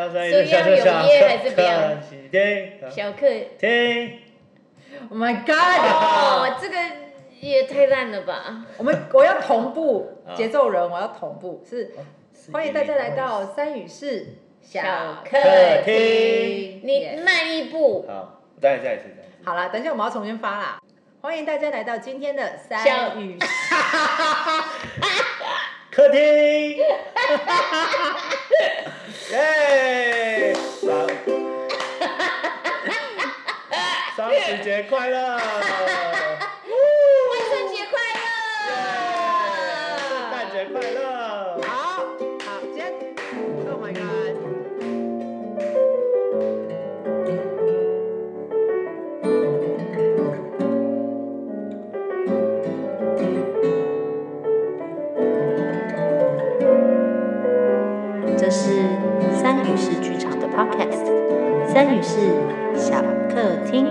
到三所以要有耶还是不要对，小客听。Oh my God！哦，这个也太烂了吧！我们我要同步啊节奏人，我要同步，是欢迎大家来到三语室小客客厅厅。你慢一步，好，再再一次，再一次。好了，等一下我们要重新发啦。欢迎大家来到今天的三语室。客厅，耶！双双十节快乐！三语室小客厅。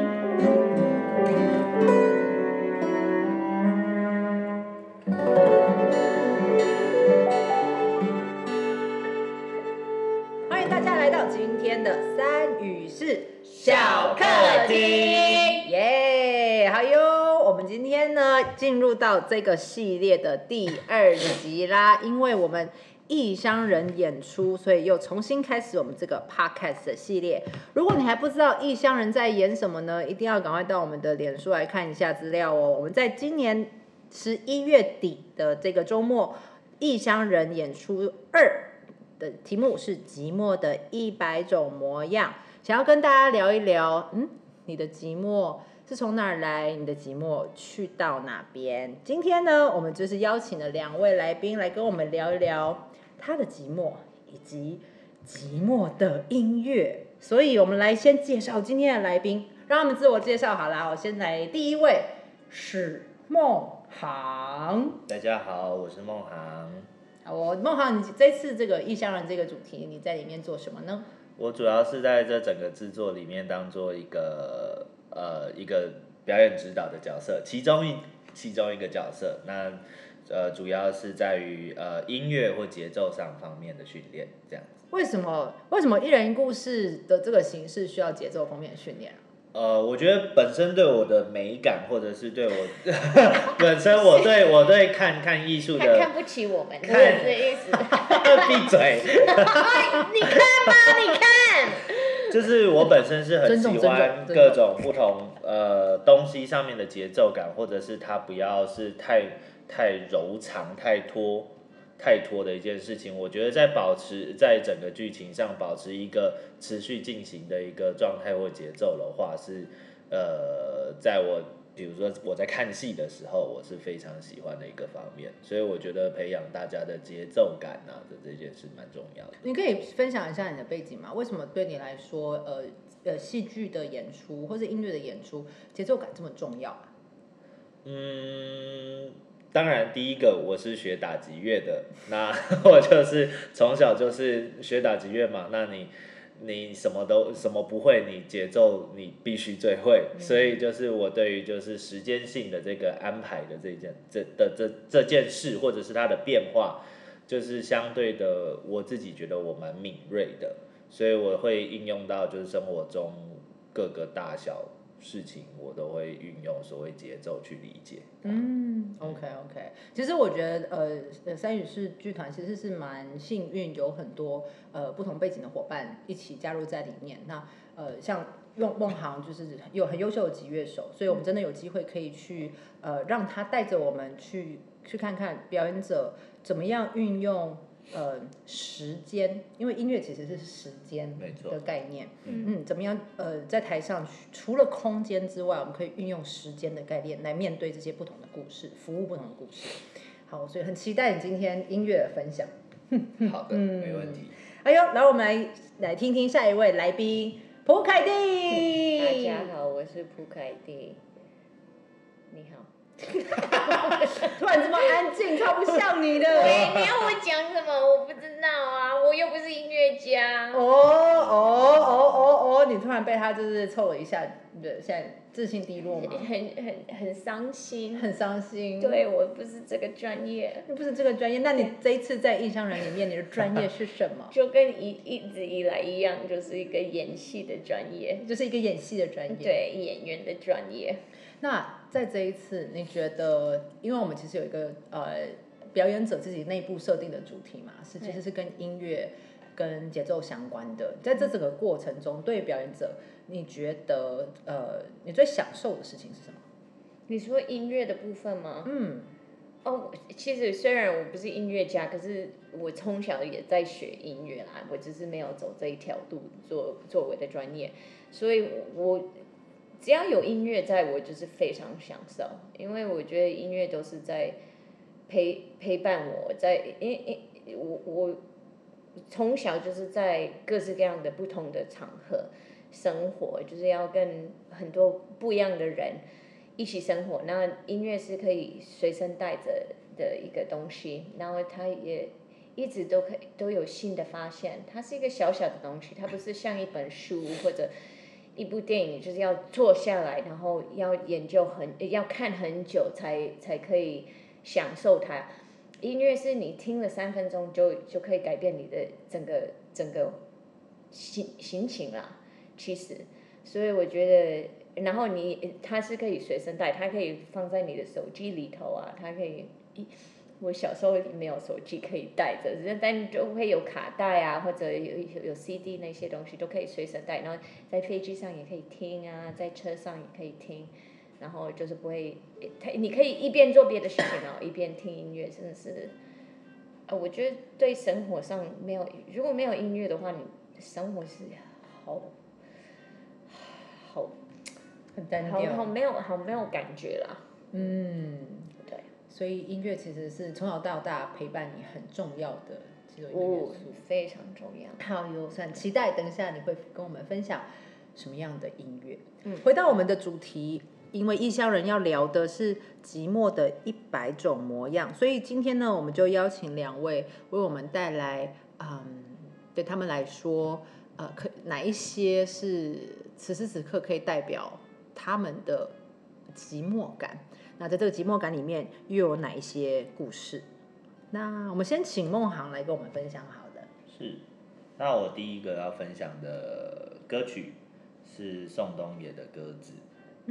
欢迎大家来到今天的三语室小客厅耶！好哟，我们今天呢进入到这个系列的第二集啦，因为我们异乡人演出，所以又重新开始我们这个 podcast 的系列。如果你还不知道异乡人在演什么呢，一定要赶快到我们的脸书来看一下资料哦。我们在今年十一月底的这个周末，异乡人演出二的题目是《寂寞的一百种模样》，想要跟大家聊一聊，嗯，你的寂寞是从哪儿来？你的寂寞去到哪边？今天呢，我们就是邀请了两位来宾来跟我们聊一聊他的寂寞以及寂寞的音乐。所以，我们来先介绍今天的来宾，让他们自我介绍好啦。我先来第一位是梦航。大家好，我是梦航。我梦航，你这次这个异乡人这个主题，你在里面做什么呢？我主要是在这整个制作里面当做一个呃一个表演指导的角色，其中一其中一个角色，那呃主要是在于呃音乐或节奏上方面的训练，这样子。为什么为什么一人一故事的这个形式需要节奏方面的训练啊？呃，我觉得本身对我的美感，或者是对我 本身我对我对看看艺术的看看不起我们，看是这意思。闭嘴，哎，你看吧，你看，就是我本身是很喜欢各种不同呃东西上面的节奏感，或者是它不要是太太柔长、太拖、太拖的一件事情。我觉得在保持在整个剧情上保持一个持续进行的一个状态或节奏的话，是呃，在我比如说我在看戏的时候，我是非常喜欢的一个方面。所以我觉得培养大家的节奏感啊的这件事蛮重要的。你可以分享一下你的背景吗？为什么对你来说，呃呃，戏剧的演出或者音乐的演出，节奏感这么重要啊？嗯，当然，第一个我是学打击乐的，那 我就是从小就是学打击乐嘛。那你你什么都什么不会，你节奏你必须最会。所以就是我对于就是时间性的这个安排的这件这的这这件事，或者是它的变化，就是相对的我自己觉得我蛮敏锐的，所以我会应用到就是生活中各个大小事情，我都会运用所谓节奏去理解。嗯，OK OK。其实我觉得，呃，三语室剧团其实是蛮幸运，有很多呃不同背景的伙伴一起加入在里面。那呃，像梦梦航就是有很优秀的吉乐手，所以我们真的有机会可以去呃让他带着我们去去看看表演者怎么样运用呃时间，因为音乐其实是时间没错的概念。嗯嗯，怎么样？呃，在台上除了空间之外，我们可以运用时间的概念来面对这些不同的故事，服务不同的故事。好，所以很期待你今天音乐的分享。好的，嗯 没问题。哎呦，然后我们来来听听下一位来宾蒲凯蒂。大家好，我是蒲凯蒂。你好。突然这么安静，超不像你的。喂，你要我讲什么？我不知道啊，我又不是音乐家。哦然被他就是凑了一下，对，现在自信低落嘛？很很很伤心。很伤心。，对我不是这个专业，你不是这个专业，那你这一次在异乡人里面，你的专业是什么？就跟一一直以来一样，就是一个演戏的专业，就是一个演戏的专业。。对演员的专业。那在这一次，你觉得，因为我们其实有一个呃表演者自己内部设定的主题嘛，是其实是跟音乐跟节奏相关的。在这整个过程中，对于表演者，你觉得呃你最享受的事情是什么？你说音乐的部分吗？嗯，哦，其实虽然我不是音乐家，可是我从小也在学音乐啦，我只是没有走这一条路做作为的专业，所以我只要有音乐在，我就是非常享受，因为我觉得音乐都是在陪陪伴我，在因因我我从小就是在各式各样的不同的场合生活，就是要跟很多不一样的人。一起生活，那音乐是可以随身带着的一个东西，然后它也一直都可以都有新的发现。它是一个小小的东西，它不是像一本书或者一部电影，就是要坐下来，然后要研究很要看很久才才可以享受它。音乐是你听了三分钟就就可以改变你的整个整个心心情啦，其实，所以我觉得。然后你它是可以随身带，它可以放在你的手机里头啊，它可以。我小时候没有手机可以带着，但就会有卡带啊，或者有有有 CD 那些东西都可以随身带，然后在飞机上也可以听啊，在车上也可以听，然后就是不会，他你可以一边做别的事情哦，一边听音乐，真的是，呃，我觉得对生活上没有如果没有音乐的话，你生活是好好。很单调好。没有好没有感觉啦，嗯，对，所以音乐其实是从小到大陪伴你很重要的其中一个元哦素。，非常重要。好哟，很期待等一下你会跟我们分享什么样的音乐。嗯回到我们的主题，因为异乡人要聊的是寂寞的一百种模样，所以今天呢，我们就邀请两位为我们带来，嗯，对他们来说，呃，可哪一些是此时此刻可以代表他们的寂寞感？那在这个寂寞感里面，又有哪一些故事？那我们先请梦航来跟我们分享好的。是，那我第一个要分享的歌曲是宋冬野的《鸽子》。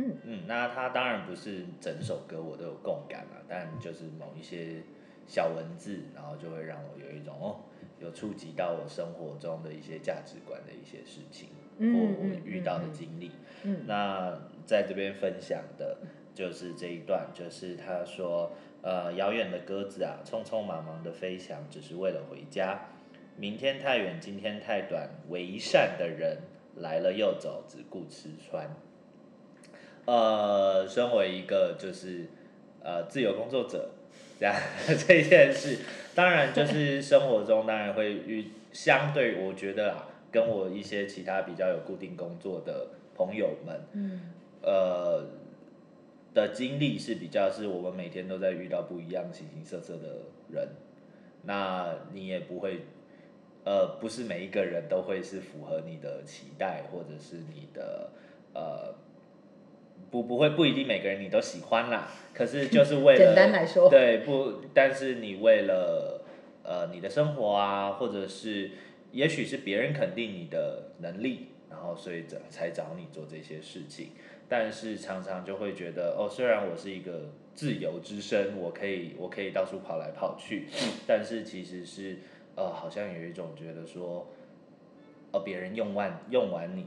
嗯嗯，那它当然不是整首歌我都有共感啊，但就是某一些小文字，然后就会让我有一种哦，有触及到我生活中的一些价值观的一些事情，嗯或我嗯遇到的嗯经历。嗯那在这边分享的就是这一段，就是他说，呃，遥远的鸽子啊，匆匆忙忙的飞翔，只是为了回家。明天太远，今天太短，为善的人来了又走，只顾吃穿。呃，身为一个就是呃自由工作者，这样这件事，当然就是生活中当然会遇，相对我觉得啊，跟我一些其他比较有固定工作的朋友们，嗯呃的经历是比较是我们每天都在遇到不一样形形色色的人，那你也不会，呃，不是每一个人都会是符合你的期待，或者是你的呃。不不会不一定每个人你都喜欢啦，可是就是为了 简单来说。对不，但是你为了呃你的生活啊，或者是也许是别人肯定你的能力，然后所以找才找你做这些事情，但是常常就会觉得哦，虽然我是一个自由之身，我可以我可以到处跑来跑去，但是其实是呃好像有一种觉得说，哦别人用完用完你，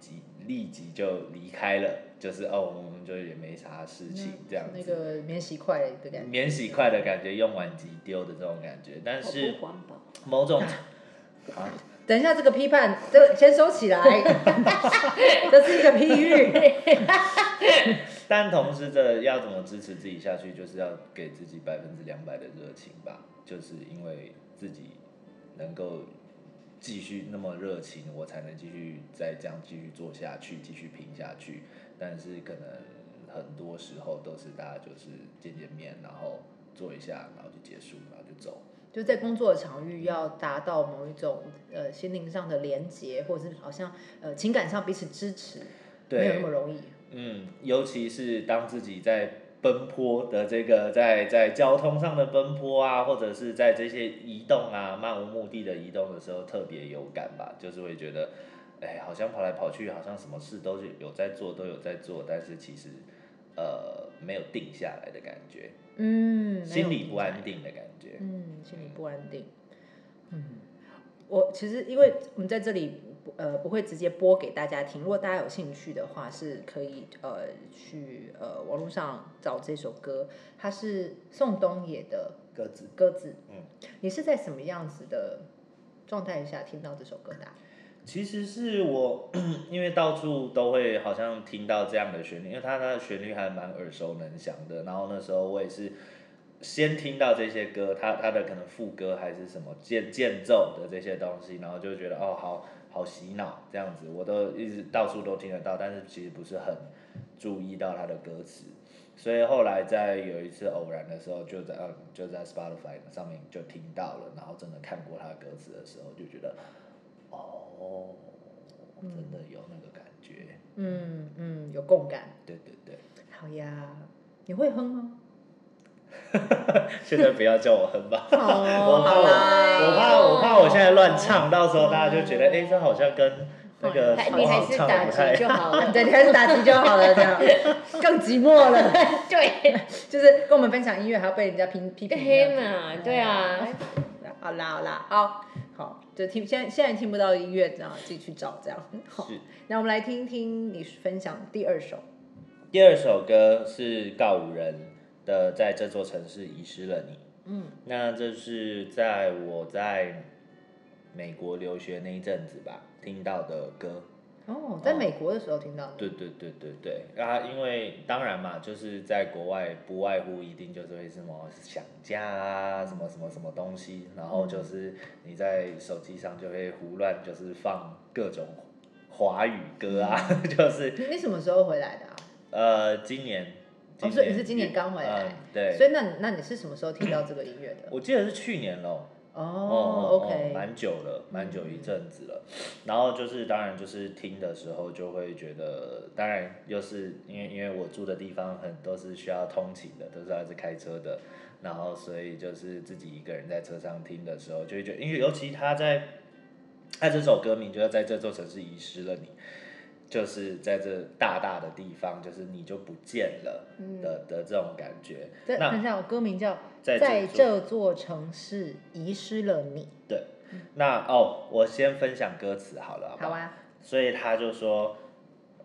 即立即就离开了，就是哦我们就也没啥事情这样子。那个免洗筷的感觉。免洗筷的感觉，用完即丢的这种感觉，但是。某种 啊，等一下，这个批判，这个先收起来，这是一个譬喻。但同时这要怎么支持自己下去，就是要给自己百分之两百的热情吧，就是因为自己能够继续那么热情，我才能继续再这样继续做下去，继续拼下去。但是可能很多时候都是大家就是见见面，然后做一下，然后就结束，然后就走。就在工作的场域要达到某一种呃心灵上的连接，或者是好像呃情感上彼此支持，没有那对么，容易。嗯，尤其是当自己在奔波的这个在在交通上的奔波啊，或者是在这些移动啊漫无目的的移动的时候，特别有感吧，就是会觉得，哎，好像跑来跑去，好像什么事都是有在做，都有在做，但是其实呃没有定下来的感觉，嗯，心里不安定的感觉。嗯，心里不安定。嗯，我其实因为我们在这里不呃不会直接播给大家听，如果大家有兴趣的话，是可以呃去呃网络上找这首歌，它是宋冬野的各自歌子。嗯，你是在什么样子的状态下听到这首歌的啊、其实是我，因为到处都会好像听到这样的旋律，因为它它的旋律还蛮耳熟能详的。然后那时候我也是先听到这些歌，它它的可能副歌还是什么间间奏的这些东西，然后就觉得哦好好洗脑这样子，我都一直到处都听得到，但是其实不是很注意到他的歌词。所以后来在有一次偶然的时候，就在嗯就在 Spotify 上面就听到了，然后真的看过他的歌词的时候，就觉得哦，真的有那个感觉。嗯嗯，有共感。对对对，好呀，你会哼吗？现在不要叫我哼吧，哦我怕我我怕我怕我现在乱唱，到时候大家就觉得哎、这好像跟那个你还是唱打击就好了。对，你还是打击就好了，这样 更寂寞了。对，就是跟我们分享音乐，还要被人家批批评这对样子。嘛，对啊，好啦好啦，好好，就听现在现在听不到音乐，这样自己去找这样。好，是。那我们来听听你分享第二首。第二首歌是告五人的《在这座城市遗失了你》。嗯，那这是在我在美国留学那一阵子吧听到的歌。哦，在美国的时候听到的。对对对对对啊，因为当然嘛，就是在国外不外乎一定就是会什么想家啊，什么什么什么东西，然后就是你在手机上就会胡乱就是放各种华语歌啊，就是你你什么时候回来的啊？呃今年，哦，今所以你是今年刚回来嗯，对，所以那那你是什么时候听到这个音乐的？我记得是去年咯。哦，OK，蛮久了，蛮久一阵子了。然后就是，当然就是听的时候就会觉得，当然又是因为因为我住的地方很都是需要通勤的，都是要是开车的，然后所以就是自己一个人在车上听的时候，就会觉得，因为尤其他在，他这首歌名就要在这座城市遗失了你。就是在这大大的地方，就是你就不见了的、的这种感觉。那这等一下，我歌名叫《在在这这座城市遗失了你》。对，那哦，我先分享歌词好了，好不好啊，所以他就说，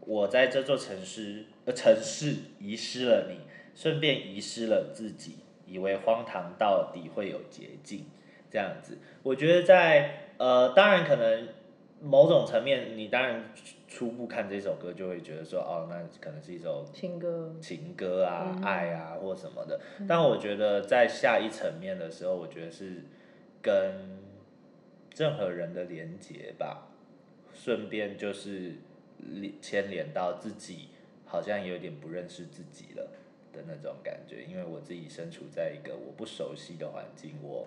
我在这座城市呃城市遗失了你，顺便遗失了自己，以为荒唐到底会有捷径，这样子。我觉得在呃，当然可能某种层面，你当然初步看这首歌就会觉得说，哦，那可能是一首情歌。情歌啊、嗯爱啊或什么的。但我觉得在下一层面的时候，我觉得是跟任何人的连接吧，顺便就是牵连到自己，好像有点不认识自己了的那种感觉。因为我自己身处在一个我不熟悉的环境，我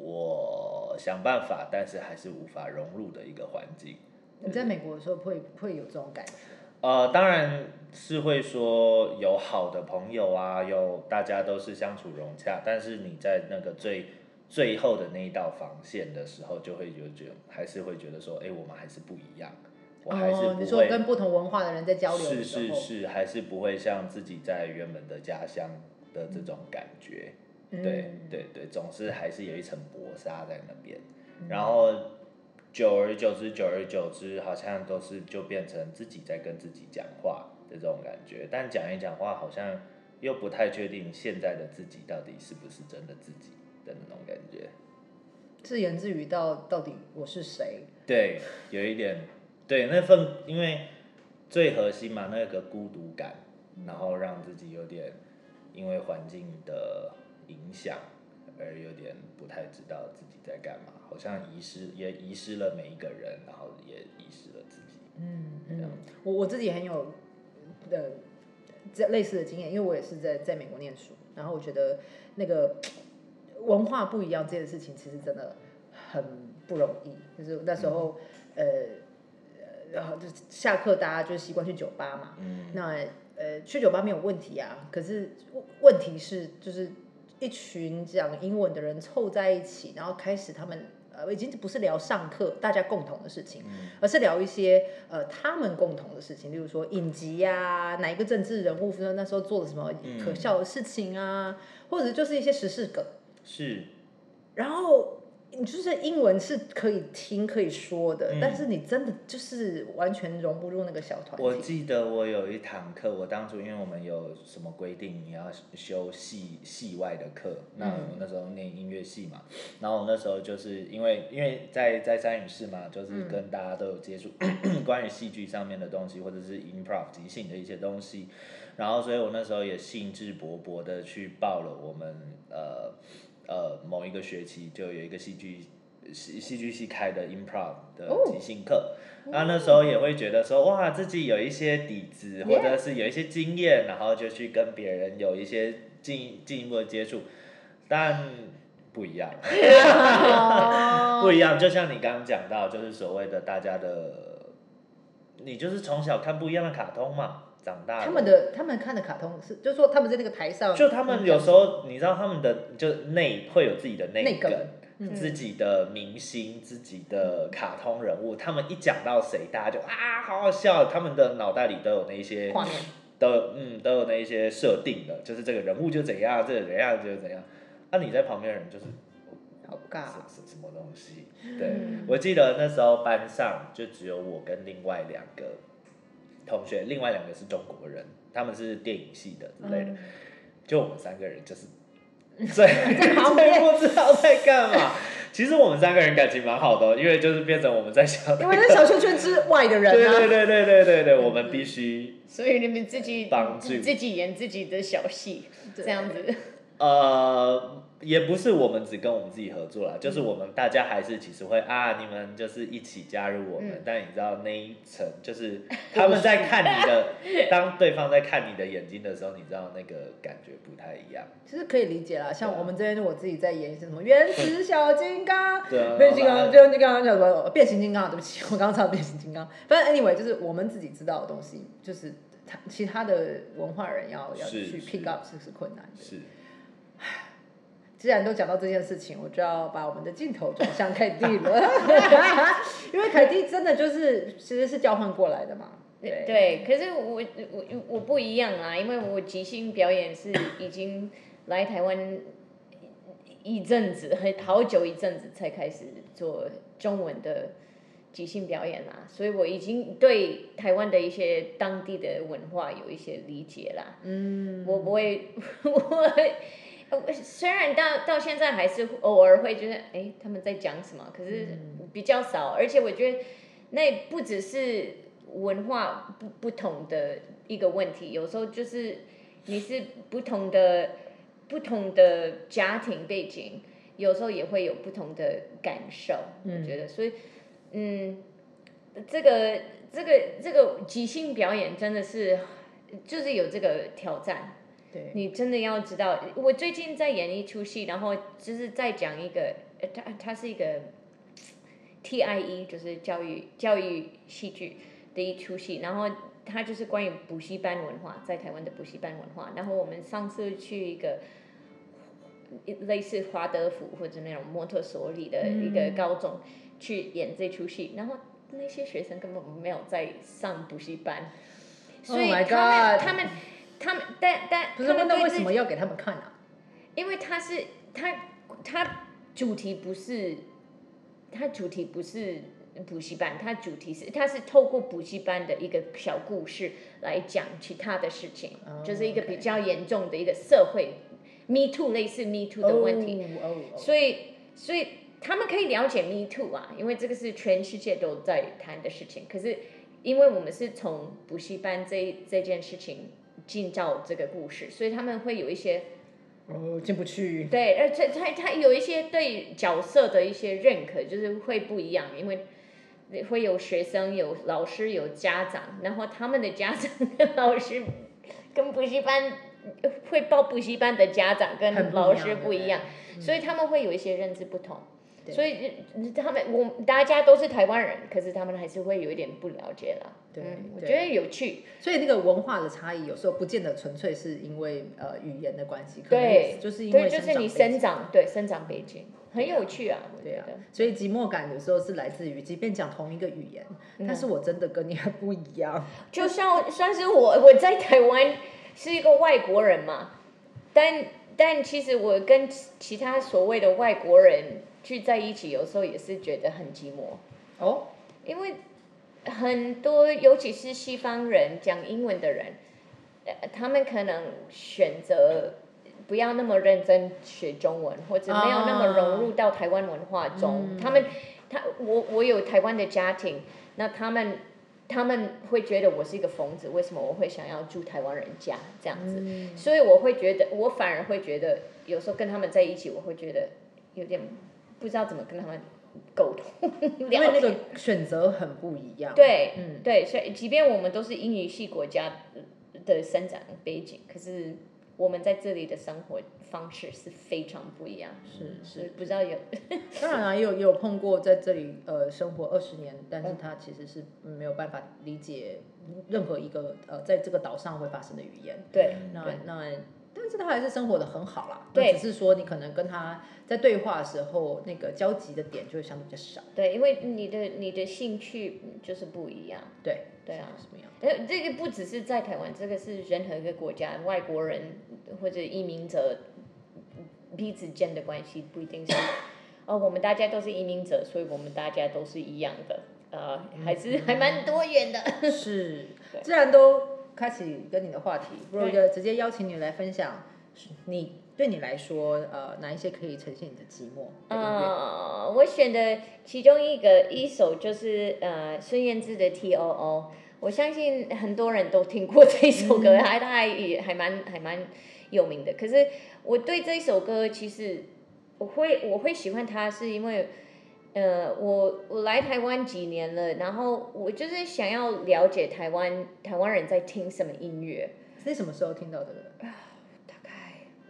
我想办法，但是还是无法融入的一个环境。你在美国的时候会会有这种感觉？呃，当然是会说有好的朋友啊，有大家都是相处融洽，但是你在那个最最后的那一道防线的时候，就会有觉得还是会觉得说，哎、我们还是不一样，我还是你说会，跟不同文化的人在交流是的时候，是是，还是不会像自己在原本的家乡的这种感觉。嗯对对对，总是还是有一层薄纱在那边，嗯。然后久而久之，久而久之，好像都是就变成自己在跟自己讲话的这种感觉，但讲一讲话，好像又不太确定现在的自己到底是不是真的自己的那种感觉。自言自语到到底我是谁？对，有一点，对那份，因为最核心嘛，那个孤独感，然后让自己有点因为环境的影响而有点不太知道自己在干嘛，好像遗失也遗失了每一个人，然后也遗失了自己。嗯嗯，我我自己很有呃这类似的经验，因为我也是在在美国念书，然后我觉得那个文化不一样这件事情，其实真的很不容易。就是那时候，呃，然后就下课大家就习惯去酒吧嘛，嗯那呃去酒吧没有问题啊，可是问问题是就是一群讲英文的人凑在一起，然后开始他们呃已经不是聊上课大家共同的事情，而是聊一些呃他们共同的事情，例如说影集呀、哪一个政治人物那时候做了什么可笑的事情啊，或者就是一些时事梗，是然后。你就是英文是可以听可以说的，嗯。但是你真的就是完全融不入那个小团体。我记得我有一堂课，我当初因为我们有什么规定，你要修系系外的课，那我那时候念音乐系嘛，然后我那时候就是因为因为在在三语室嘛，就是跟大家都有接触 关于戏剧上面的东西，或者是 improv 即兴的一些东西，然后所以我那时候也兴致勃勃的去报了我们呃呃某一个学期就有一个戏剧戏戏剧系开的 improv 的即兴课。那那时候也会觉得说，哇，自己有一些底子，或者是有一些经验，然后就去跟别人有一些进进一步的接触，但不一样，不一样。就像你刚刚讲到，就是所谓的大家的，你就是从小看不一样的卡通嘛，长大他们的他们看的卡通是，就是说他们在那个台上，就他们有时候，你知道他们的就内会有自己的内内梗梗，自己的明星、自己的卡通人物，他们一讲到谁，大家就啊，好好笑，他们的脑袋里都有那些画面，都有嗯都有那一些设定的，就是这个人物就怎样，这个怎样就怎样。那、你在旁边的人就是好尬什。什什么东西？对，我记得那时候班上就只有我跟另外两个同学，另外两个是中国人，他们是电影系的之类的，就我们三个人就是最旁边最不知道在干嘛。其实我们三个人感情蛮好的哦，因为就是变成我们在小因为是小圈圈之外的人对对对对对对，我们必须所以你们自己帮助自己演自己的小戏，这样子。呃，也不是我们只跟我们自己合作啦，就是我们大家还是其实会啊，你们就是一起加入我们，嗯但你知道那一层就是 他们在看你的，当对方在看你的眼睛的时候，你知道那个感觉不太一样。其实可以理解啦。像我们这边我自己在演一些什么原始小金刚，对啊变形金刚，然后变形金刚讲什么？变形金刚，对不起，我刚刚唱变形金刚。反正 anyway，就是我们自己知道的东西，就是他其他的文化人要要去 pick up 是是困难的。是，既然都讲到这件事情，我就要把我们的镜头转向凯蒂了，因为凯蒂真的就是其实是交换过来的嘛。对对，可是我我我不一样啊，因为我即兴表演是已经来台湾一阵子，很好久一阵子才开始做中文的即兴表演啦，所以我已经对台湾的一些当地的文化有一些理解啦。嗯，我不会，我 我虽然到到现在还是偶尔会觉得，哎，他们在讲什么，可是比较少，而且我觉得那不只是文化不不同的一个问题，有时候就是你是不同的不同的家庭背景，有时候也会有不同的感受，我觉得，所以嗯，这个这个这个即兴表演真的是就是有这个挑战。对，你真的要知道，我最近在演一出戏，然后就是在讲一个，呃，它它是一个 TIE，就是教育教育戏剧的一出戏，然后它就是关于补习班文化，在台湾的补习班文化。然后我们上次去一个类似华德福或者那种摩托所里的一个高中、去演这出戏，然后那些学生根本没有在上补习班，所以 Oh 他们他们但但不是那为什么要给他们看啊？因为他是他他主题不是，他主题不是补习班，他主题是他是透过补习班的一个小故事来讲其他的事情，哦就是一个比较严重的一个社会 Me Too 类似 Me Too 的问题，所以所以他们可以了解 Me Too 啊，因为这个是全世界都在谈的事情。可是因为我们是从补习班这这件事情进到这个故事，所以他们会有一些哦，进不去。对，而且他他有一些对角色的一些认可，就是会不一样，因为会有学生、有老师、有家长，然后他们的家长跟老师跟补习班会报补习班的家长跟老师不一样，所以他们会有一些认知不同。对所以呃他们我大家都是台湾人，可是他们还是会有一点不了解啦。对嗯，我觉得有趣。所以那个文化的差异，有时候不见得纯粹是因为呃语言的关系，可能对，就是因为，就是你生长对生长背景很有趣啊，对啊。，所以寂寞感有时候是来自于，即便讲同一个语言，嗯但是我真的跟你很不一样。就像算是我我在台湾是一个外国人嘛，但但其实我跟其其他所谓的外国人聚在一起，有时候也是觉得很寂寞，哦，因为很多尤其是西方人讲英文的人，呃，他们可能选择。不要那么认真学中文，或者没有那么融入到台湾文化中。他们，他我我有台湾的家庭，那他们他们会觉得我是一个疯子，为什么我会想要住台湾人家这样子？所以我会觉得，我反而会觉得，有时候跟他们在一起，我会觉得有点不知道怎么跟他们沟通。因为那个选择很不一样。对，嗯对，所以即便我们都是英语系国家的生长背景，可是我们在这里的生活方式是非常不一样。是是不知道有 当然啊，也有也有碰过在这里呃生活二十年，但是他其实是没有办法理解任何一个呃在这个岛上会发生的语言。对那那，但是他还是生活的很好啦。对只是说你可能跟他在对话的时候，那个交集的点就会相对比较少。对，因为你的你的兴趣嗯就是不一样。对，对啊，什么样？哎，这个不只是在台湾，这个是任何一个国家外国人或者移民者彼此间的关系，不一定是 哦，我们大家都是移民者，所以我们大家都是一样的，呃，还是还蛮多元的。是 对，既然都开启跟你的话题，不如就直接邀请你来分享，你对你来说，呃，哪一些可以呈现你的寂寞的音乐？呃，我选的其中一个一首就是呃孙燕姿的《T O O》，我相信很多人都听过这首歌，还它还也还蛮还蛮有名的。可是我对这一首歌，其实我会我会喜欢它，是因为呃我我来台湾几年了，然后我就是想要了解台湾台湾人在听什么音乐。是什么时候听到的？大概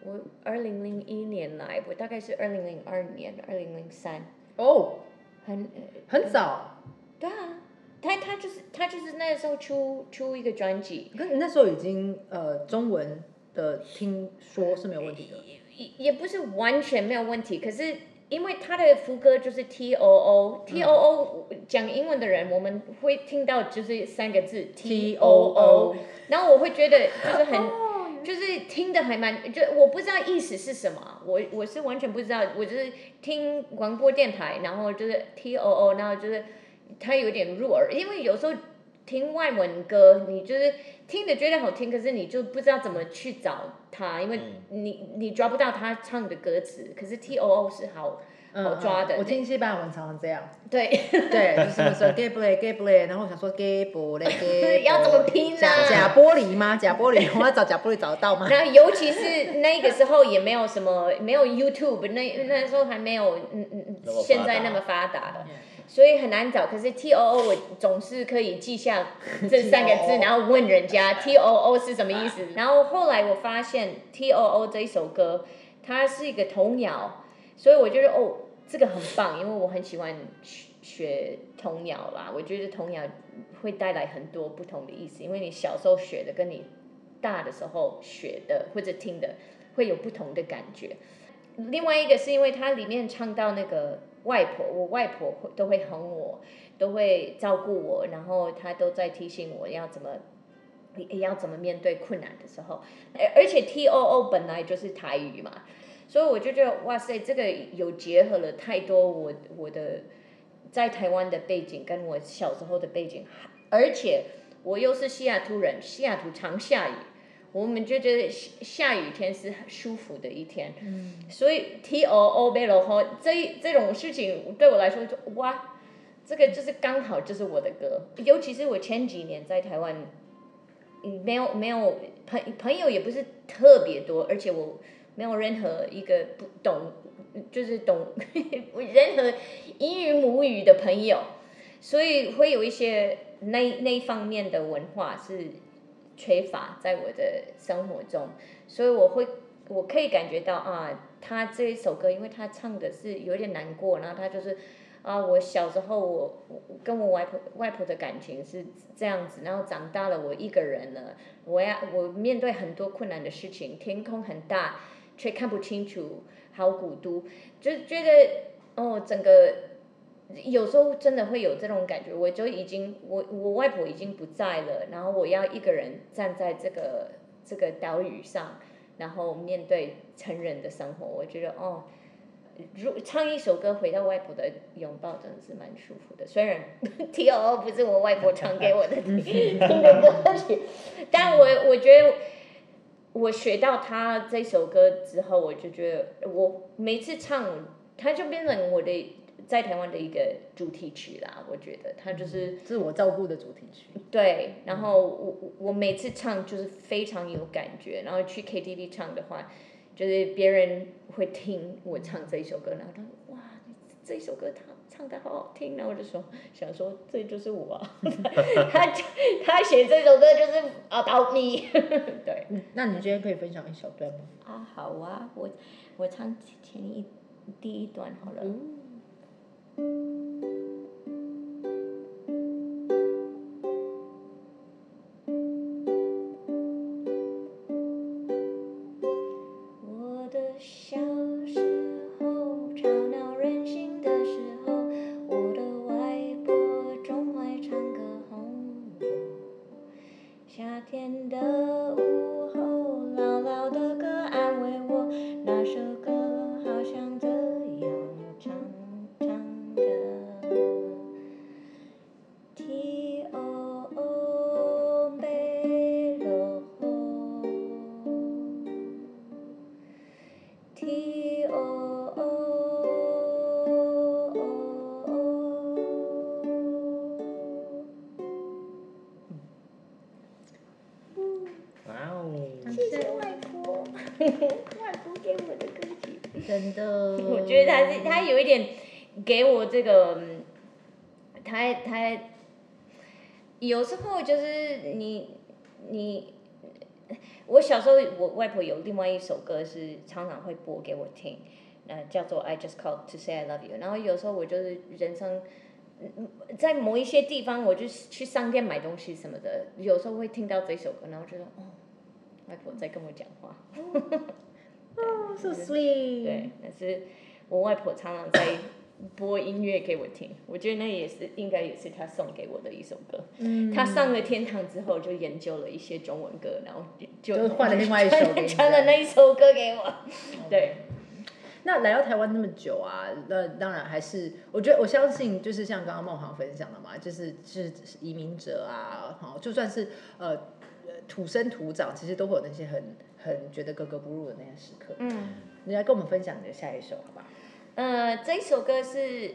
我二零零一年来，我大概是二零零二年、二零零三，哦，很很早，对啊，他他就是他就是那时候出出一个专辑，可是你那时候已经呃中文的听说是没有问题的。也也不是完全没有问题，可是因为他的副歌就是 T O O T O O，讲英文的人我们会听到就是三个字 T O O，然后我会觉得就是很。就是听的还蛮，就我不知道意思是什么，我我是完全不知道，我就是听广播电台，然后就是 T O O，然后就是它有点入耳，因为有时候听外文歌，你就是听着觉得好听，可是你就不知道怎么去找它，因为你你抓不到他唱的歌词，可是 T O O 是好好抓的，嗯我听西班牙文常常这样，对，对，就是什么时候 gay 不然后我想说 gay，要怎么拼呢？假假玻璃吗？假玻璃，我要找假玻璃找得到吗？然后尤其是那个时候也没有什么没有 YouTube，那那时候还没有嗯嗯嗯现在那么发达的，所以很难找。可是 T O O 我总是可以记下这三个字，然后问人家 T O O 是什么意思。然后后来我发现 T O O 这一首歌，它是一个童谣，所以我觉得哦这个很棒，因为我很喜欢学学童谣啦。我觉得童谣会带来很多不同的意思，因为你小时候学的跟你大的时候学的或者听的会有不同的感觉。另外一个是因为它里面唱到那个外婆，我外婆都会哄我，都会照顾我，然后她都在提醒我要怎么。要怎么面对困难的时候，而而且 T O O 本来就是台语嘛，所以我就觉得哇塞，这个有结合了太多我我的在台湾的背景跟我小时候的背景，而且我又是西雅图人，西雅图常下雨，我们就觉得下下雨天是很舒服的一天，所以 T O O 贝罗吼这这种事情对我来说就哇，这个就是刚好就是我的歌，尤其是我前几年在台湾，嗯没有没有朋朋友也不是特别多，而且我没有任何一个不懂，就是懂 任何英语母语的朋友，所以会有一些那那一方面的文化是缺乏在我的生活中，所以我会我可以感觉到啊，他这一首歌，因为他唱的是有点难过，然后他就是啊，我小时候我跟我外婆外婆的感情是这样子，然后长大了我一个人了，我要我面对很多困难的事情，天空很大却看不清楚，好孤独，就觉得哦整个。有时候真的会有这种感觉，我就已经我我外婆已经不在了，然后我要一个人站在这个这个岛屿上，然后面对成人的生活，我觉得哦，如唱一首歌回到外婆的拥抱，真的是蛮舒服的。虽然 T O O 不是我外婆唱给我的 听的歌曲，但我我觉得我学到他这首歌之后，我就觉得我每次唱，它就变成我的。在台湾的一个主题曲啦，我觉得它就是自我照顾的主题曲。对，然后我我我每次唱就是非常有感觉，然后去 KTV 唱的话，就是别人会听我唱这一首歌，然后他说哇，这一首歌他唱的好好听，然后我就说想说这就是我，他他写这首歌就是 about me。对，那你今天可以分享一小段吗？啊，好啊，我我唱前一第一段好了。我 thank you 有一点给我这个，嗯他他有时候就是你你，我小时候我外婆有另外一首歌是常常会播给我听，呃，叫做 I Just Called to Say I Love You。然后有时候我就是人生。嗯在某一些地方，我就去商店买东西什么的，有时候会听到这首歌，然后觉得哦，外婆在跟我讲话。哦，so sweet。对，但是我外婆常常在播音乐给我听，我觉得那也是应该也是她送给我的一首歌。嗯她上了天堂之后，就研究了一些中文歌，然后就就换了另外一首 传了那一首歌给我。对，那来到台湾那么久啊，那当然还是，我觉得我相信，就是像刚刚孟航分享的嘛，就是是移民者啊，好，就算是呃呃土生土长，其实都会有那些很很觉得格格不入的那些时刻。嗯，你来跟我们分享你的下一首，好吧？呃，这首歌是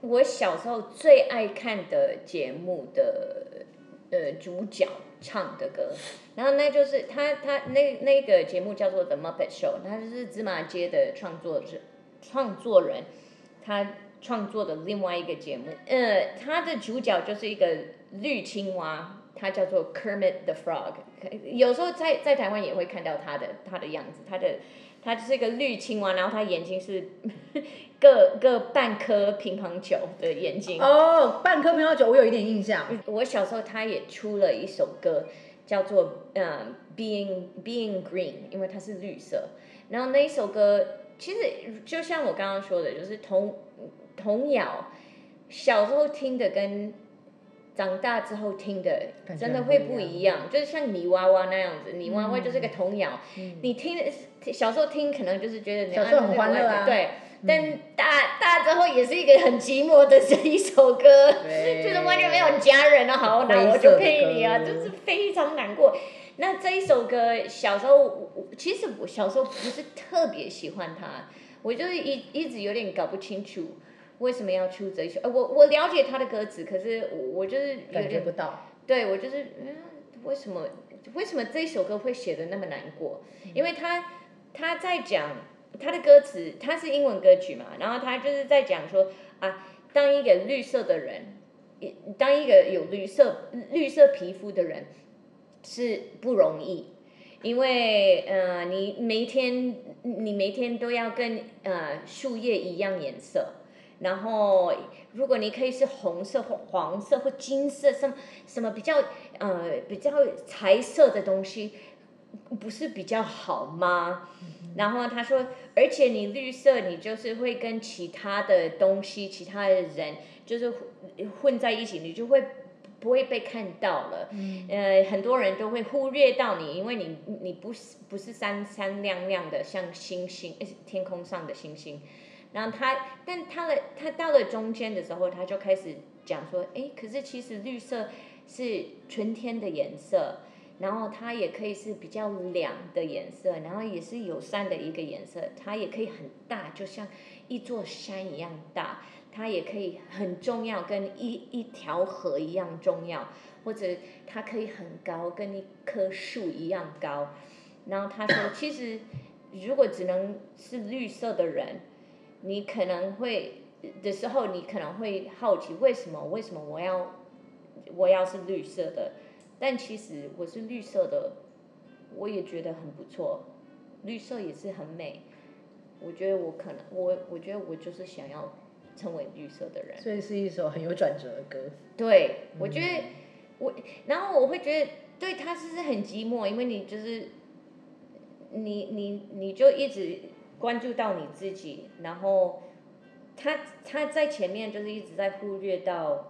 我小时候最爱看的节目的呃主角唱的歌，然后那就是他他那那个节目叫做 The Muppet Show，他就是芝麻街的创作者创作人，他创作的另外一个节目，呃，他的主角就是一个绿青蛙，他叫做 Kermit the Frog，有时候在在台湾也会看到他的他的样子，他的他就是一个绿青蛙，然后他眼睛是 各各半颗乒乓球的眼睛。哦，半颗乒乓球，我有一点印象。我小时候他也出了一首歌，叫做嗯 Being Being Green，因为它是绿色。然后那一首歌其实就像我刚刚说的，就是童童谣，小时候听的跟长大之后听的真的会不一样，就是像泥娃娃那样子，泥娃娃就是个童谣，嗯你听小时候听可能就是觉得你小时候很欢乐啊。对。但大大之后也是一个很寂寞的这一首歌，就是完全没有家人啊，好，那我就陪你啊，就是非常难过。那这一首歌，小时候其实我小时候不是特别喜欢它，我就是一一直有点搞不清楚为什么要出这一首。呃，我我了解他的歌词，可是我我就是有感觉不到，对我就是嗯，为什么为什么这首歌会写的那么难过？因为他他在讲他的歌词，他是英文歌曲嘛，然后他就是在讲说啊，当一个绿色的人，也当一个有绿色绿色皮肤的人，是不容易，因为呃，你每天你每天都要跟呃树叶一样颜色，然后如果你可以是红色或黄色或金色，什么什么比较呃比较彩色的东西，不是比较好吗？然后他说，而且你绿色，你就是会跟其他的东西、其他的人就是混混在一起，你就会不会被看到了。呃，很多人都会忽略到你，因为你你不是不是三三亮亮的像星星，呃天空上的星星。然后他，但他的他到了中间的时候，他就开始讲说，哎，可是其实绿色是春天的颜色。然后它也可以是比较亮的颜色，然后也是友善的一个颜色。它也可以很大，就像一座山一样大。它也可以很重要，跟一一条河一样重要，或者它可以很高，跟一棵树一样高。然后他说，其实如果只能是绿色的人，你可能会的时候，你可能会好奇，为什么？为什么我要我要是绿色的？但其实我是绿色的，我也觉得很不错，绿色也是很美。我觉得我可能我我觉得我就是想要成为绿色的人。所以是一首很有转折的歌。对，我觉得我，然后我会觉得对他是是很寂寞，因为你就是你你你就一直关注到你自己，然后他他在前面就是一直在忽略到。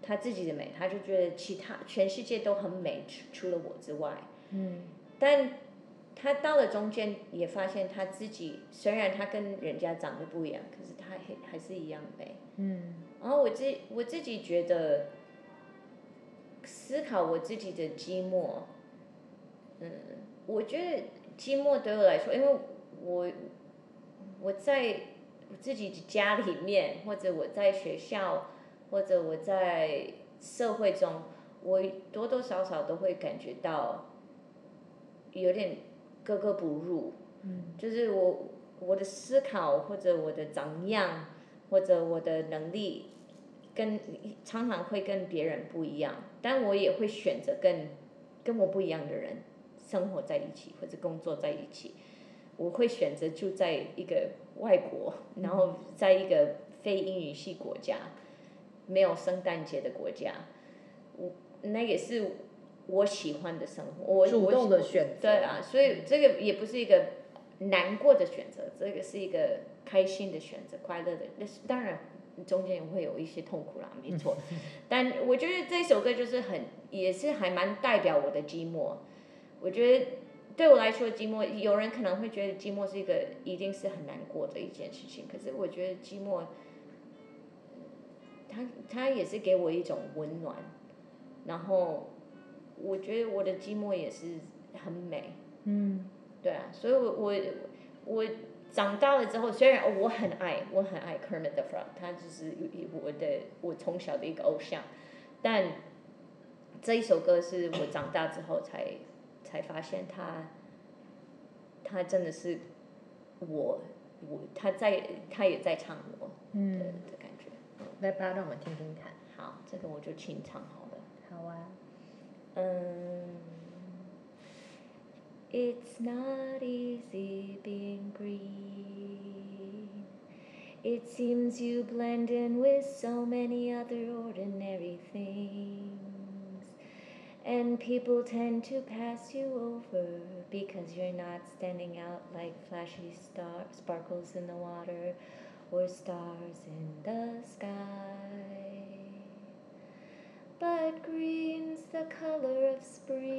他自己的美，他就觉得其他全世界都很美，除除了我之外。嗯。但他到了中间，也发现他自己虽然他跟人家长得不一样，可是他还还是一样美。嗯。然后我自我自己觉得，思考我自己的寂寞。嗯，我觉得寂寞对我来说，因为我我在我自己的家里面，或者我在学校。或者我在社会中，我多多少少都会感觉到有点格格不入。嗯。就是我我的思考或者我的长样或者我的能力，跟常常会跟别人不一样，但我也会选择跟跟我不一样的人生活在一起或者工作在一起。我会选择住在一个外国，然后在一个非英语系国家。没有圣诞节的国家，我那也是我喜欢的生活。我主动的选择。对啊，所以这个也不是一个难过的选择，这个是一个开心的选择，快乐的。那是当然中间也会有一些痛苦啦，没错。但我觉得这首歌就是很，也是还蛮代表我的寂寞。我觉得对我来说，寂寞有人可能会觉得寂寞是一个一定是很难过的一件事情，可是我觉得寂寞。他他也是给我一种温暖，然后我觉得我的寂寞也是很美。嗯，对啊，所以我我我长大了之后，虽然我很爱我很爱 Kermit the Frog，他就是我的我从小的一个偶像，但这一首歌是我长大之后才才发现他他真的是我我他在他也在唱我的的感觉。来吧，让我们听听看。好，这个我就清唱好了。好啊。嗯。It's not easy being green. It seems you blend in with so many other ordinary things. And people tend to pass you over because you're not standing out like flashy star sparkles in the water or stars in the sky. But green's the color of spring,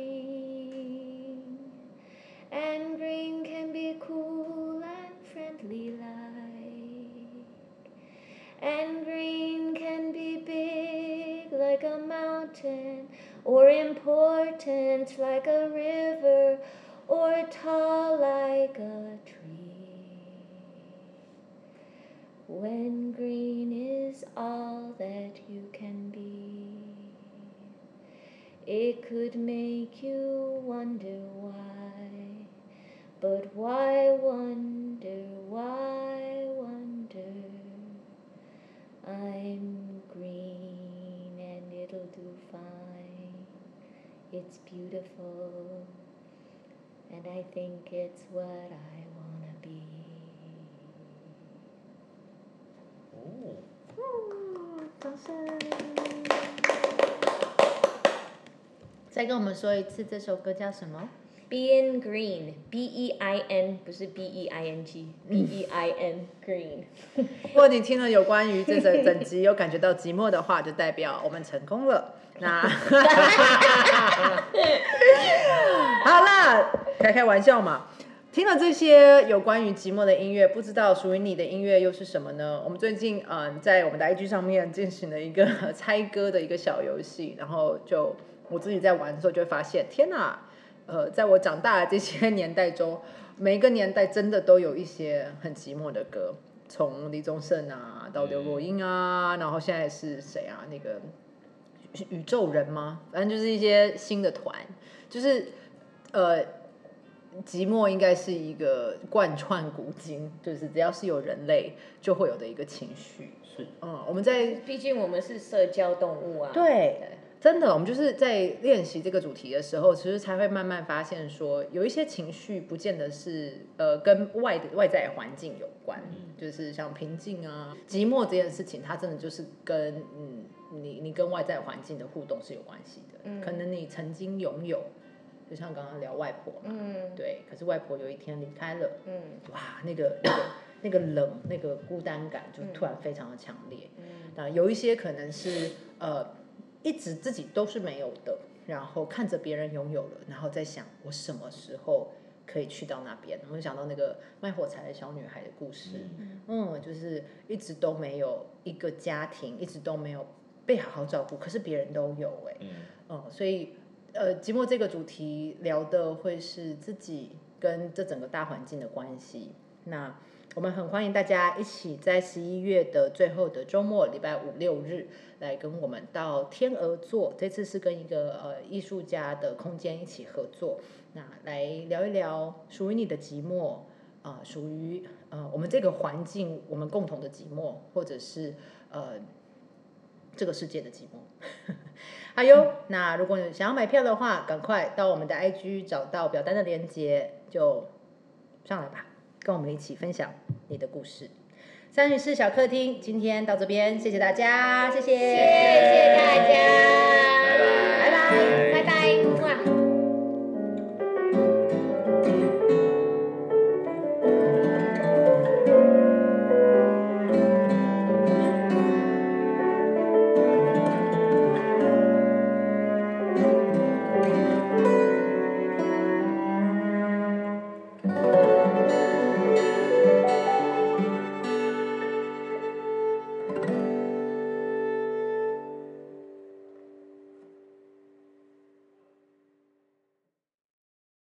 and green can be cool and friendly like, and green can be big like a mountain, or important like a river, or tall like a tree. When green is all that you can be, it could make you wonder why. But why wonder, why wonder? I'm green and it'll do fine It's beautiful, and I think it's what I wanna be. 哦，哦掌声！再跟我们说一次，这首歌叫什么？ Being green, B E I N 不是 B E I N G，B E I N green。如果你听了有关于这整整集有感觉到寂寞的话，就代表我们成功了。 那 好啦，开开玩笑嘛。听了这些有关于寂寞的音乐，不知道属于你的音乐又是什么呢？我们最近嗯、在我们的 IG 上面进行了一个猜歌的一个小游戏，然后就我自己在玩的时候就会发现，天哪！呃，在我长大的这些年代中，每一个年代真的都有一些很寂寞的歌，从李宗盛啊到刘若英啊，然后现在是谁啊？那个宇宙人吗？反正就是一些新的团，就是呃，寂寞应该是一个贯穿古今，就是只要是有人类就会有的一个情绪。是嗯，我们在毕竟我们是社交动物啊。对，真的，我们就是在练习这个主题的时候，其实才会慢慢发现说，有一些情绪不见得是呃跟外的外在环境有关，就是像平静啊、寂寞这件事情，它真的就是跟嗯你你跟外在环境的互动是有关系的。嗯可能你曾经拥有，就像刚刚聊外婆嘛，嗯对，可是外婆有一天离开了，嗯哇，那个那个那个冷，那个孤单感就突然非常的强烈。嗯那有一些可能是呃一直自己都是没有的，然后看着别人拥有了，然后在想我什么时候可以去到那边。我就想到那个卖火柴的小女孩的故事，嗯，就是一直都没有一个家庭，一直都没有被好好照顾，可是别人都有哎、嗯嗯，所以呃，寂寞这个主题聊的会是自己跟这整个大环境的关系。那我们很欢迎大家一起在十一月的最后的周末，礼拜五六日来跟我们到天鹅座。这次是跟一个呃艺术家的空间一起合作，那来聊一聊属于你的寂寞啊、属于呃我们这个环境我们共同的寂寞，或者是呃这个世界的寂寞。好哟，那如果你想要买票的话，赶快到我们的 IG 找到表单的链接，就上来吧，跟我们一起分享你的故事。三女士小客厅今天到这边，谢谢大家，谢谢，谢谢大家，拜拜。